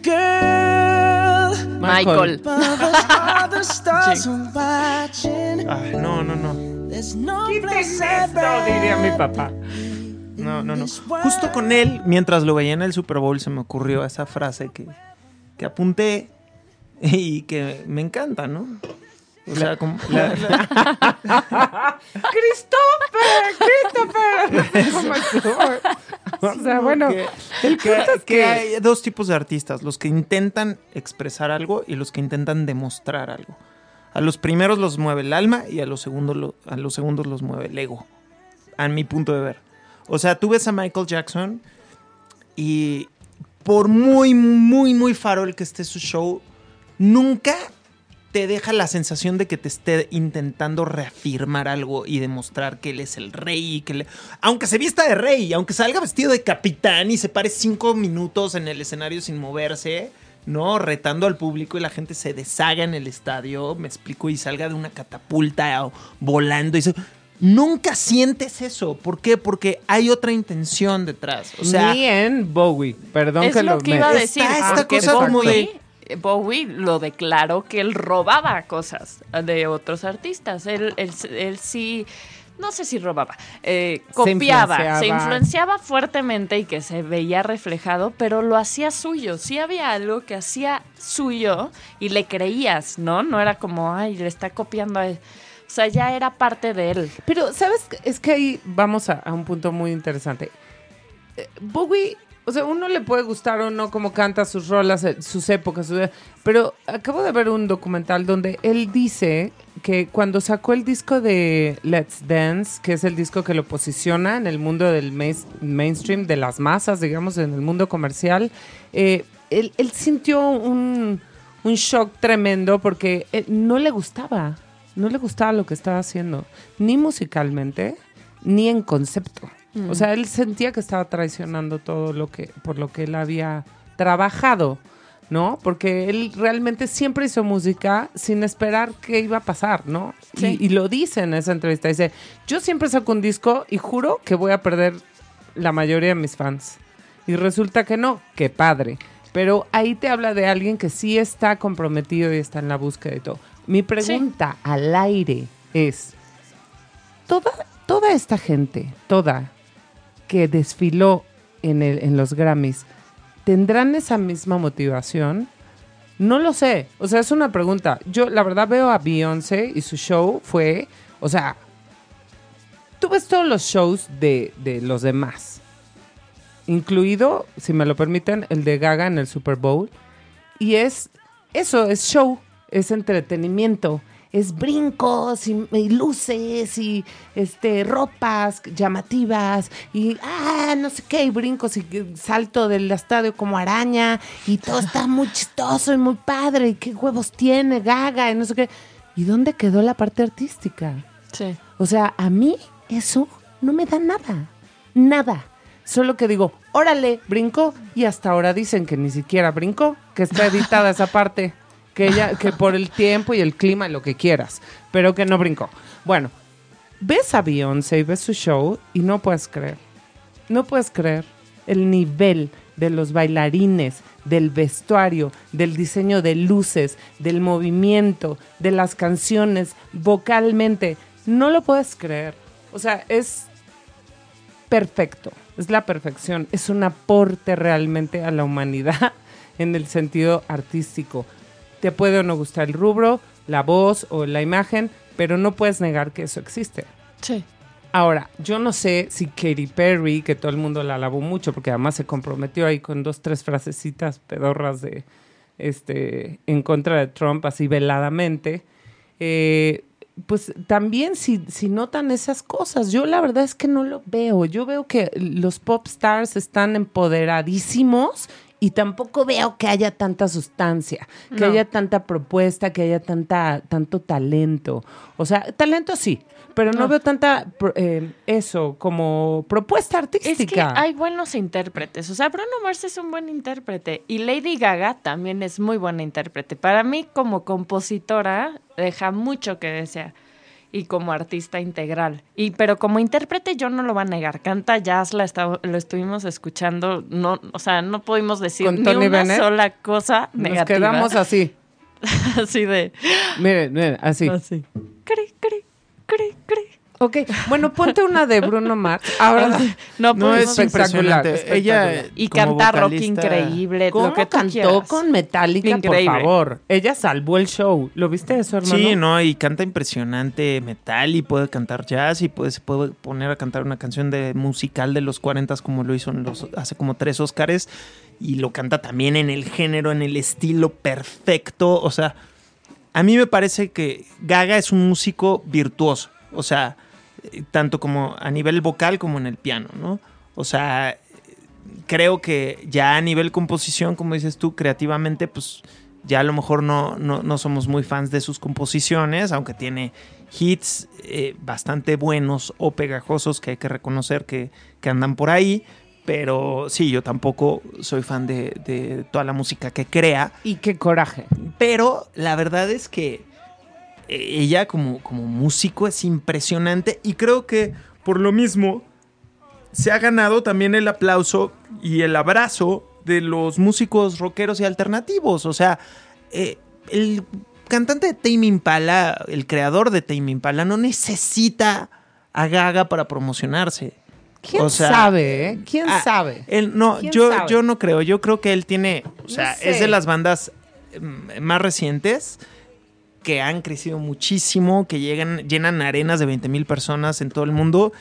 girl. Michael. Ay, no, no, no. Place I'd esto, diría mi papá. No, no, no. Justo con él, mientras lo veía en el Super Bowl, se me ocurrió esa frase que, que apunté y que me encanta, ¿no? O sea, como la- la- ¡Christopher! ¡Christopher! O sea, bueno, que, el que- punto es que que... hay dos tipos de artistas, los que intentan expresar algo y los que intentan demostrar algo. A los primeros los mueve el alma y a los segundos, lo- a los segundos los mueve el ego. A mi punto de ver. O sea, tú ves a Michael Jackson y por muy, muy, muy farol que esté su show, nunca te deja la sensación de que te esté intentando reafirmar algo y demostrar que él es el rey que. Aunque se vista de rey, aunque salga vestido de capitán y se pare cinco minutos en el escenario sin moverse, ¿no? Retando al público y la gente se deshaga en el estadio, me explico, y salga de una catapulta volando y se... Nunca sientes eso. ¿Por qué? Porque hay otra intención detrás. O sea, Ni en Bowie. Perdón Es que lo lo que iba a Está decir. esta porque cosa como Bowie, Bowie lo declaró que él robaba cosas de otros artistas. Él, él, él sí no sé si robaba, eh, Se copiaba, influenciaba. se influenciaba fuertemente y que se veía reflejado, pero lo hacía suyo. Sí había algo que hacía suyo y le creías, ¿no? No era como, ay, le está copiando a él. O sea, ya era parte de él. Pero, ¿sabes? Es que ahí vamos a, un punto muy interesante. Eh, Bowie, o sea, uno le puede gustar o no cómo canta sus rolas, eh, sus épocas, sus- pero acabo de ver un documental donde él dice que cuando sacó el disco de Let's Dance, que es el disco que lo posiciona en el mundo del main- mainstream, de las masas, digamos, en el mundo comercial, eh, él, sintió un, shock tremendo porque no le gustaba, no le gustaba lo que estaba haciendo, ni musicalmente, ni en concepto. O sea, él sentía que estaba traicionando todo lo que, por lo que él había trabajado, ¿no? Porque él realmente siempre hizo música sin esperar qué iba a pasar, ¿no? Sí. Y, y lo dice en esa entrevista, dice, yo siempre saco un disco y juro que voy a perder la mayoría de mis fans. Y resulta que no, qué padre. Pero ahí te habla de alguien que sí está comprometido y está en la búsqueda de todo. Mi pregunta al aire es, toda, toda esta gente, toda, que desfiló en, el, en los Grammys, ¿tendrán esa misma motivación? No lo sé. O sea, es una pregunta. Yo, la verdad, veo a Beyoncé y su show fue, o sea, tú ves todos los shows de, de los demás, incluido, si me lo permiten, el de Gaga en el Super Bowl. Y es, eso es show, es entretenimiento, es brincos y, y luces y este ropas llamativas y ah, no sé qué, y brincos y salto del estadio como araña y todo está muy chistoso y muy padre y qué huevos tiene Gaga y no sé qué. ¿Y dónde quedó la parte artística? Sí. O sea, a mí eso no me da nada. Nada. Solo que digo, órale, brinco. Y hasta ahora dicen que ni siquiera brincó, que está editada esa parte. Que ella, que por el tiempo y el clima lo que quieras. Pero que no brincó. Bueno, ves a Beyoncé y ves su show y no puedes creer. No puedes creer el nivel de los bailarines, del vestuario, del diseño de luces, del movimiento, de las canciones, vocalmente. No lo puedes creer. O sea, es perfecto. Es la perfección. Es un aporte realmente a la humanidad en el sentido artístico. Te puede o no gustar el rubro, la voz o la imagen, pero no puedes negar que eso existe. Sí. Ahora, yo no sé si Katy Perry, que todo el mundo la alabó mucho, porque además se comprometió ahí con dos, tres frasecitas pedorras de este en contra de Trump, así veladamente. eh, pues también si, si notan esas cosas, yo la verdad es que no lo veo. Yo veo que los pop stars están empoderadísimos y tampoco veo que haya tanta sustancia, que No. haya tanta propuesta, que haya tanta, tanto talento. O sea, talento sí, pero no, No. veo tanta eh, eso como propuesta Es artística. que hay buenos intérpretes. O sea, Bruno Mars es un buen intérprete. Y Lady Gaga también es muy buena intérprete. Para mí, como compositora, deja mucho que desear. Y como artista integral. Y, pero como intérprete, yo no lo voy a negar. Canta jazz, la esta- lo estuvimos escuchando. No, o sea, no pudimos decir ni una Bennett, sola cosa Nos negativa. quedamos así. así de. Miren, miren, así. Así. Cri, cri, cri, cri. Ok, bueno, ponte una de Bruno Mars. Ahora, No, No, pudimos- es espectacular. Ella Y canta rock increíble. ¿cómo lo que tú cantó quieras. con Metallica, Increíble. por favor? Ella salvó el show. ¿Lo viste eso, hermano? Sí, no, y canta impresionante metal y puede cantar jazz y puede, se puede poner a cantar una canción de musical de los 40 como lo hizo en los, hace como tres Óscares y lo canta también en el género, en el estilo perfecto. O sea, a mí me parece que Gaga es un músico virtuoso. O sea, tanto como a nivel vocal como en el piano, ¿no? O sea, creo que ya a nivel composición, como dices tú, creativamente, pues ya a lo mejor no, no, no somos muy fans de sus composiciones, aunque tiene hits eh, bastante buenos o pegajosos que hay que reconocer que, que andan por ahí. Pero sí, yo tampoco soy fan de, de toda la música que crea. Y qué coraje. Pero la verdad es que ella como, como músico es impresionante y creo que por lo mismo se ha ganado también el aplauso y el abrazo de los músicos rockeros y alternativos. O sea, eh, el cantante de Tame Impala, el creador de Tame Impala, no necesita a Gaga para promocionarse. ¿Quién O sea, sabe, eh? ¿Quién Ah, sabe? Él no, ¿Quién yo, sabe? yo no creo. Yo creo que él tiene, o sea, sé. es de las bandas mm, más recientes que han crecido muchísimo, que llegan, llenan arenas de 20 mil personas en todo el mundo.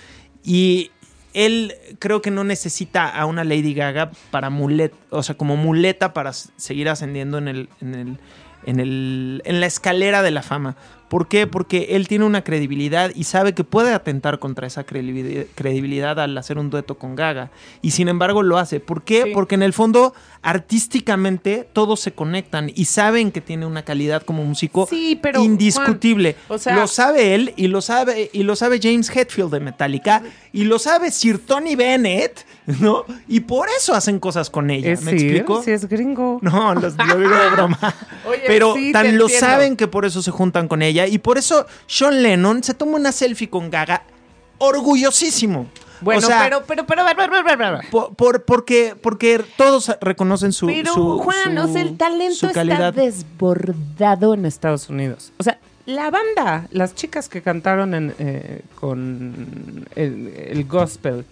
Y él creo que no necesita a una Lady Gaga para muleta, o sea, como muleta para seguir ascendiendo en el, en el, en el, en la escalera de la fama. ¿Por qué? Porque él tiene una credibilidad y sabe que puede atentar contra esa credibilidad, al hacer un dueto con Gaga. Y sin embargo lo hace. ¿Por qué? Sí. Porque en el fondo, artísticamente, todos se conectan y saben que tiene una calidad como músico Sí, pero, indiscutible. Juan, o sea- lo sabe él y lo sabe, y lo sabe James Hetfield de Metallica y lo sabe Sir Tony Bennett, ¿no? Y por eso hacen cosas con ella. Es ¿Me sí, explico? sí es gringo. No, los- lo digo de broma. Oye, Pero tan lo entiendo. saben que por eso se juntan con ella. Y por eso Sean Lennon se toma una selfie con Gaga orgullosísimo. Bueno, O sea, pero, pero, pero, por, por- porque, porque todos reconocen su. Pero, su- Juan, o sea, el su- talento su está desbordado en Estados Unidos. O sea, la banda, las chicas que cantaron en, eh, con el, el gospel,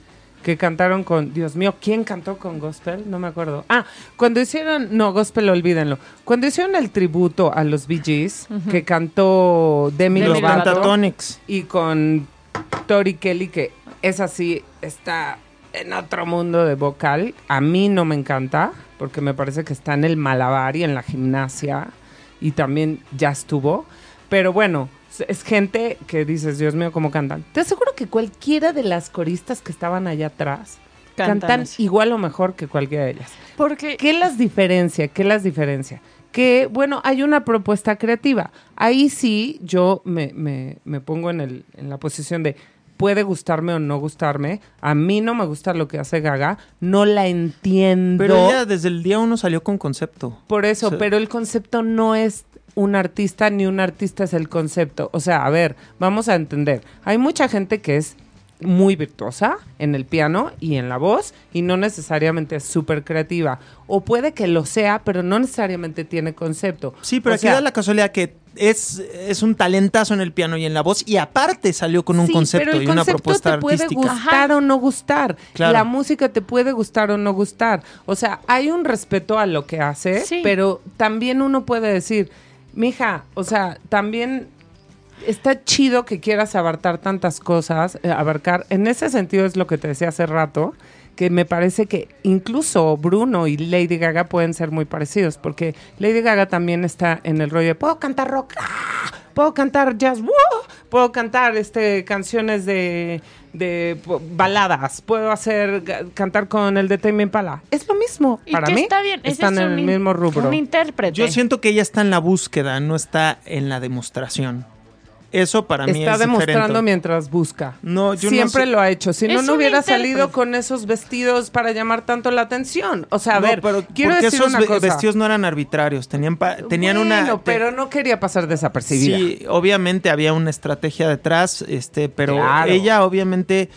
que cantaron con, Dios mío, ¿quién cantó con gospel? No me acuerdo. Ah, cuando hicieron, no, gospel, olvídenlo. Cuando hicieron el tributo a los Bee Gees, que cantó Demi, Los Lovato y con Tori Kelly, que es así, está en otro mundo de vocal. A mí no me encanta, porque me parece que está en el malabar y en la gimnasia, y también ya estuvo. Pero bueno, es- gente que dices, Dios mío, cómo cantan. Te aseguro que cualquiera de las coristas que estaban allá atrás Cantan igual o mejor que cualquiera de ellas. Porque ¿Qué las diferencia? ¿Qué las diferencia? Que, bueno, hay una propuesta creativa. Ahí sí yo me, me- me pongo en, el, en la posición de puede gustarme o no gustarme. A mí no me gusta lo que hace Gaga. No la entiendo. Pero ella desde el día uno salió con concepto. Por eso, pero el concepto no es un artista ni un artista es el concepto. O sea, a ver, vamos a entender. Hay mucha gente que es muy virtuosa en el piano y en la voz y no necesariamente es súper creativa. O puede que lo sea, pero no necesariamente tiene concepto. Sí, pero O aquí sea, da la casualidad que es, es un talentazo en el piano y en la voz y aparte salió con un Sí, concepto pero el y una concepto propuesta te puede artística. gustar o no gustar. Claro. La música te puede gustar o no gustar. O sea, hay un respeto a lo que hace, Sí. pero también uno puede decir, mija, o sea, también está chido que quieras abarcar tantas cosas, eh, abarcar. En ese sentido es lo que te decía hace rato, que me parece que incluso Bruno y Lady Gaga pueden ser muy parecidos, porque Lady Gaga también está en el rollo de puedo cantar rock, ¡ah! Puedo cantar jazz, ¡wow! puedo cantar este canciones de, de baladas, puedo hacer cantar con el de Tame Impala. Es lo mismo y para mí. está bien, están es en el in- mismo rubro. Un intérprete. Yo siento que ella está en la búsqueda, no está en la demostración. Eso para mí Está es demostrando diferente. mientras busca. No, yo no Siempre sé. lo ha hecho. Si no, Es no hubiera intérprete. salido con esos vestidos para llamar tanto la atención. O sea, a No, ver, pero quiero decir esos una cosa. vestidos no eran arbitrarios, tenían pa- tenían una te- pero no quería pasar desapercibida. Sí, obviamente había una estrategia detrás, este, pero Claro. ella obviamente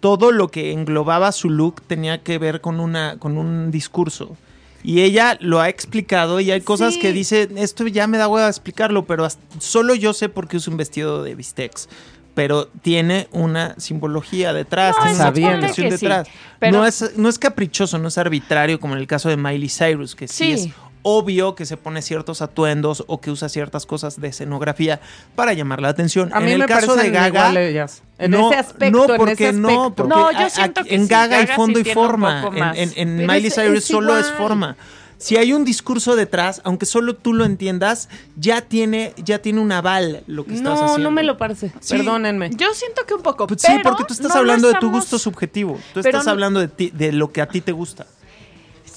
todo lo que englobaba su look tenía que ver con una con un discurso. Y ella lo ha explicado y hay cosas Sí. que dice, esto ya me da hueva explicarlo, pero solo yo sé por qué usa un vestido de bistecs. Pero tiene una simbología detrás, No, tiene una explicación sí, detrás. pero- no, es, no es caprichoso, no es arbitrario como en el caso de Miley Cyrus, que sí, Sí. es obvio que se pone ciertos atuendos o que usa ciertas cosas de escenografía para llamar la atención. A en mí el me caso de Gaga, igual ellas. En no, ese aspecto, no, en porque ese no, porque No, yo a- a- siento que en sí, Gaga hay fondo sí y forma, en, en- en Miley es- Cyrus es solo es forma. Si hay un discurso detrás, aunque solo tú lo entiendas, ya tiene, ya tiene un aval lo que estás No, haciendo. no me lo parece. Sí. Perdónenme. Yo siento que un poco. Pues sí, porque tú estás no hablando de tu gusto subjetivo. Tú pero estás no- hablando de, ti- de lo que a ti te gusta.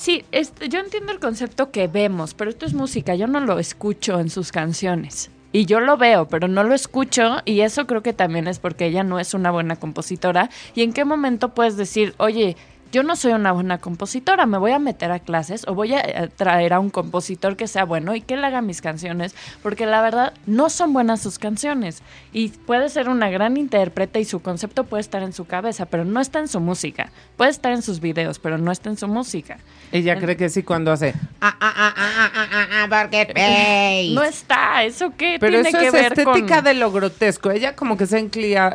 Sí, este, yo entiendo el concepto que vemos, pero esto es música, yo no lo escucho en sus canciones. Y yo lo veo, pero no lo escucho y eso creo que también es porque ella no es una buena compositora. ¿Y en qué momento puedes decir, oye, yo no soy una buena compositora, me voy a meter a clases o voy a eh, traer a un compositor que sea bueno y que él haga mis canciones, porque la verdad no son buenas sus canciones. Y puede ser una gran intérprete y su concepto puede estar en su cabeza, pero no está en su música. Puede estar en sus videos, pero no está en su música. Ella cree que sí cuando hace. Ah, ah, ah, ah, ah, ah, ah, ah, porque Bass". No está, ¿eso qué Pero tiene eso que es ver estética con...? de lo grotesco. Ella como que se ha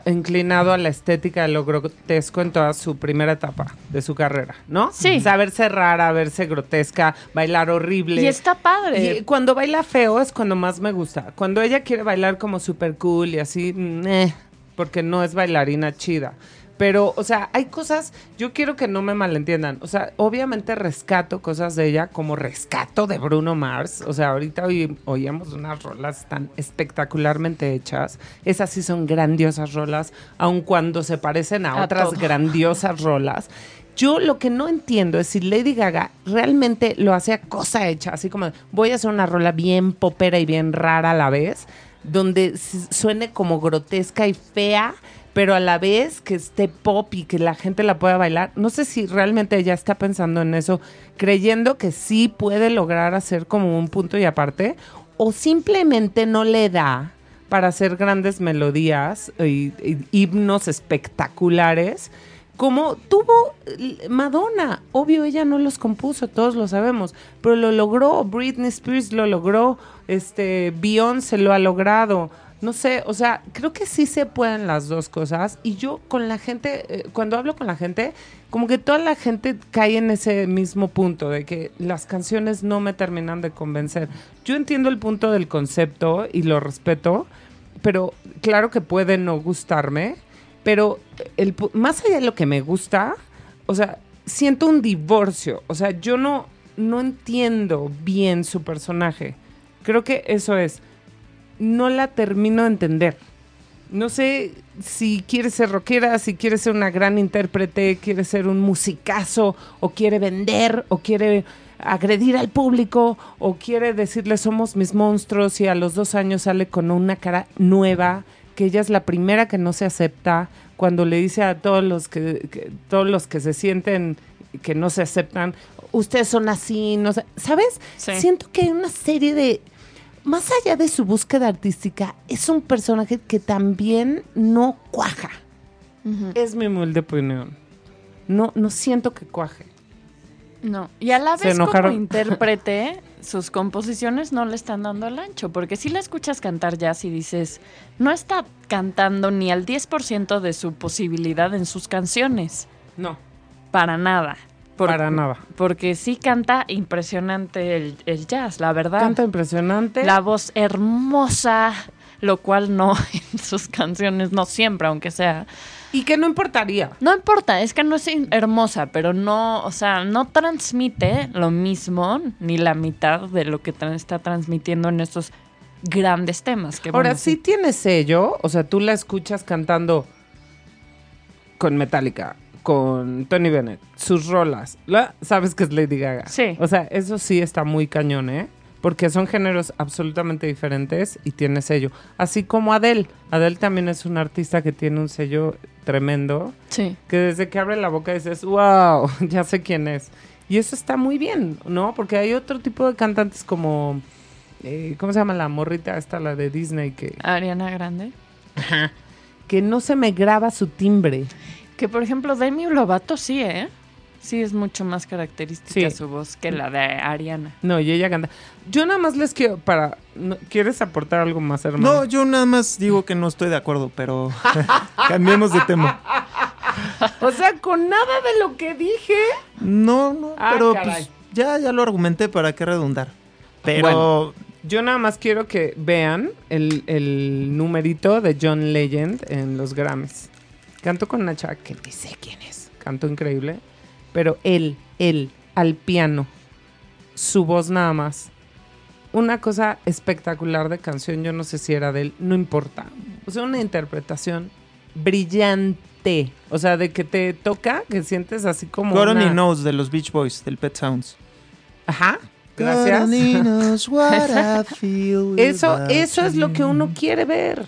inclinado a la estética de lo grotesco en toda su primera etapa de su carrera, ¿no? Sí. Saberse rara, verse grotesca, bailar horrible. Y está padre. Y cuando baila feo es cuando más me gusta. Cuando ella quiere bailar como super cool y así, mm, eh, porque no es bailarina chida. Pero, o sea, hay cosas, yo quiero que no me malentiendan. O sea, obviamente rescato cosas de ella como rescato de Bruno Mars. O sea, ahorita oí- oíamos unas rolas tan espectacularmente hechas. Esas sí son grandiosas rolas, aun cuando se parecen a, A otras todo. grandiosas rolas. Yo lo que no entiendo es si Lady Gaga realmente lo hace a cosa hecha, así como voy a hacer una rola bien popera y bien rara a la vez, donde suene como grotesca y fea, pero a la vez que esté pop y que la gente la pueda bailar. No sé si realmente ella está pensando en eso, creyendo que sí puede lograr hacer como un punto y aparte, o simplemente no le da para hacer grandes melodías y, y himnos espectaculares como tuvo Madonna. Obvio, ella no los compuso, todos lo sabemos, pero lo logró. Britney Spears lo logró, este, Beyoncé lo ha logrado. No sé, o sea, creo que sí se pueden las dos cosas. Y yo con la gente, eh, cuando hablo con la gente, como que toda la gente cae en ese mismo punto de que las canciones no me terminan de convencer. Yo entiendo el punto del concepto y lo respeto, pero claro que puede no gustarme, pero el, más allá de lo que me gusta, o sea, siento un divorcio, o sea, yo no, no entiendo bien su personaje. Creo que eso es, no la termino de entender. No sé si quiere ser rockera, si quiere ser una gran intérprete, quiere ser un musicazo, o quiere vender, o quiere agredir al público, o quiere decirle somos mis monstruos y a los dos años sale con una cara nueva, que ella es la primera que no se acepta, cuando le dice a todos los que, que- todos los que se sienten que no se aceptan, ustedes son así, no sé, ¿sabes? Sí. Siento que hay una serie de más allá de su búsqueda artística, es un personaje que también no cuaja. Es mi humilde opinión. No, no siento que cuaje. No, y a la vez como intérprete, sus composiciones no le están dando el ancho, porque si la escuchas cantar jazz y dices, no está cantando ni al 10% de su posibilidad en sus canciones, No, para nada. Por- para nada. Porque sí canta impresionante el, el jazz, la verdad. Canta impresionante. La voz hermosa, lo cual no en sus canciones, no siempre, aunque sea. Y que no importaría. No importa, es que no es hermosa, pero no, o sea, no transmite lo mismo ni la mitad de lo que tra- está transmitiendo en estos grandes temas. Que Ahora bueno, sí tiene sello, o sea, tú la escuchas cantando con Metallica, con Tony Bennett, sus rolas, la- sabes que es Lady Gaga. Sí. O sea, eso sí está muy cañón, ¿eh? Porque son géneros absolutamente diferentes y tiene sello. Así como Adele. Adele también es una artista que tiene un sello tremendo, Sí. que desde que abre la boca dices, wow, ya sé quién es. Y eso está muy bien, ¿no? Porque hay otro tipo de cantantes como, eh, ¿cómo se llama la morrita esta, la de Disney, que, Ariana Grande. que no se me graba su timbre? Que por ejemplo, Demi Lovato sí, ¿eh? Sí, es mucho más característica Sí. su voz que la de Ariana. No, y ella canta. Yo nada más les quiero, para, ¿quieres aportar algo más, hermano? No, yo nada más digo que no estoy de acuerdo, pero cambiemos de tema. O sea, con nada de lo que dije. No, no, Ah, pero pues ya, ya lo argumenté para qué redundar. Pero Bueno. Yo nada más quiero que vean el, el numerito de John Legend en los Grammys. Canto con una chava que ni sé quién es. Canto increíble. Pero él, él, al piano. Su voz nada más. Una cosa espectacular de canción. Yo no sé si era de él. No importa. O sea, una interpretación brillante. O sea, de que te toca, que sientes así como. God only una- knows de los Beach Boys, del Pet Sounds. Ajá. Gracias. God only knows what I feel Eso, eso es lo que uno quiere ver.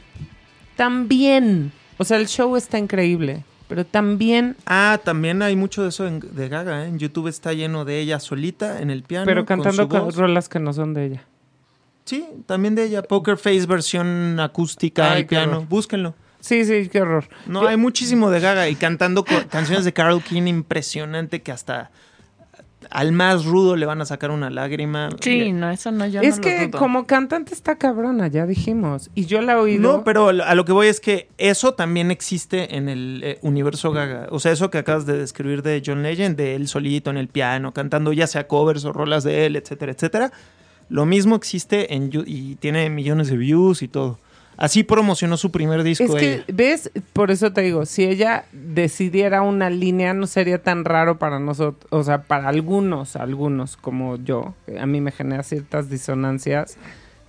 También. O sea, el show está increíble. Pero también, Ah, también hay mucho de eso en- de Gaga, ¿eh? En YouTube está lleno de ella solita en el piano. pero cantando con rolas que no son de ella. Sí, también de ella. Poker Face versión acústica Ay, al piano. horror. Búsquenlo. Sí, sí, qué horror. No, hay muchísimo de Gaga y cantando canciones de Carol King impresionante que hasta al más rudo le van a sacar una lágrima. Sí, no, eso no, yo es no que lo dudo. como cantante está cabrona, ya dijimos. Y yo la he oído. No, pero a lo que voy es que eso también existe en el eh, universo Gaga. O sea, eso que acabas de describir de John Legend, de él solito en el piano, cantando ya sea covers o rolas de él, etcétera, etcétera. Lo mismo existe en y tiene millones de views y todo. Así promocionó su primer disco. Es que, ella. ¿ves? Por eso te digo, si ella decidiera una línea, no sería tan raro para nosotros, o sea, para algunos, algunos como yo, a mí me genera ciertas disonancias.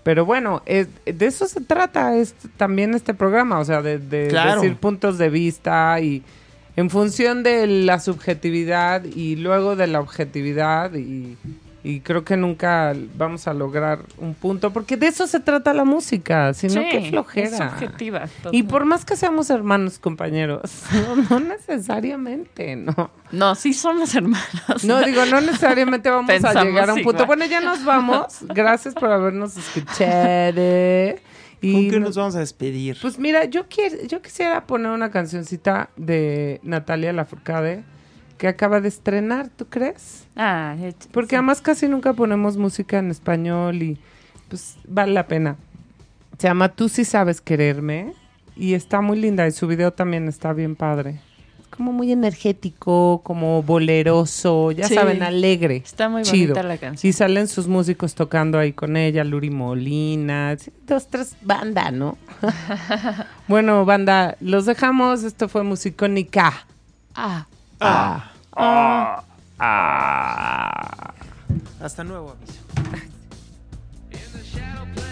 Pero bueno, es- de eso se trata es, también este programa, o sea, de, de Claro. decir puntos de vista y en función de la subjetividad y luego de la objetividad y, y creo que nunca vamos a lograr un punto, porque de eso se trata la música, sino Sí, que flojera. Es subjetiva. Y por más que seamos hermanos, compañeros, no, no necesariamente, no. No, sí somos hermanos. No, digo, no necesariamente vamos a llegar a un punto. igual. Bueno, ya nos vamos. Gracias por habernos escuchado. Y ¿Con qué no- nos vamos a despedir? pues mira, yo, quiero, yo quisiera poner una cancioncita de Natalia Lafourcade que acaba de estrenar, ¿tú crees? Ah, eh, Porque sí. además casi nunca ponemos música en español y pues vale la pena. Se llama Tú sí sabes quererme y está muy linda y su video también está bien padre. Es como muy energético, como boleroso, ya Sí. saben, alegre. Está muy chido. bonita la canción. Y salen sus músicos tocando ahí con ella, Luri Molina, dos, tres banda, ¿no? bueno, banda, los dejamos. Esto fue Musicónica. Ah. Ah. Ah. Hasta nuevo aviso.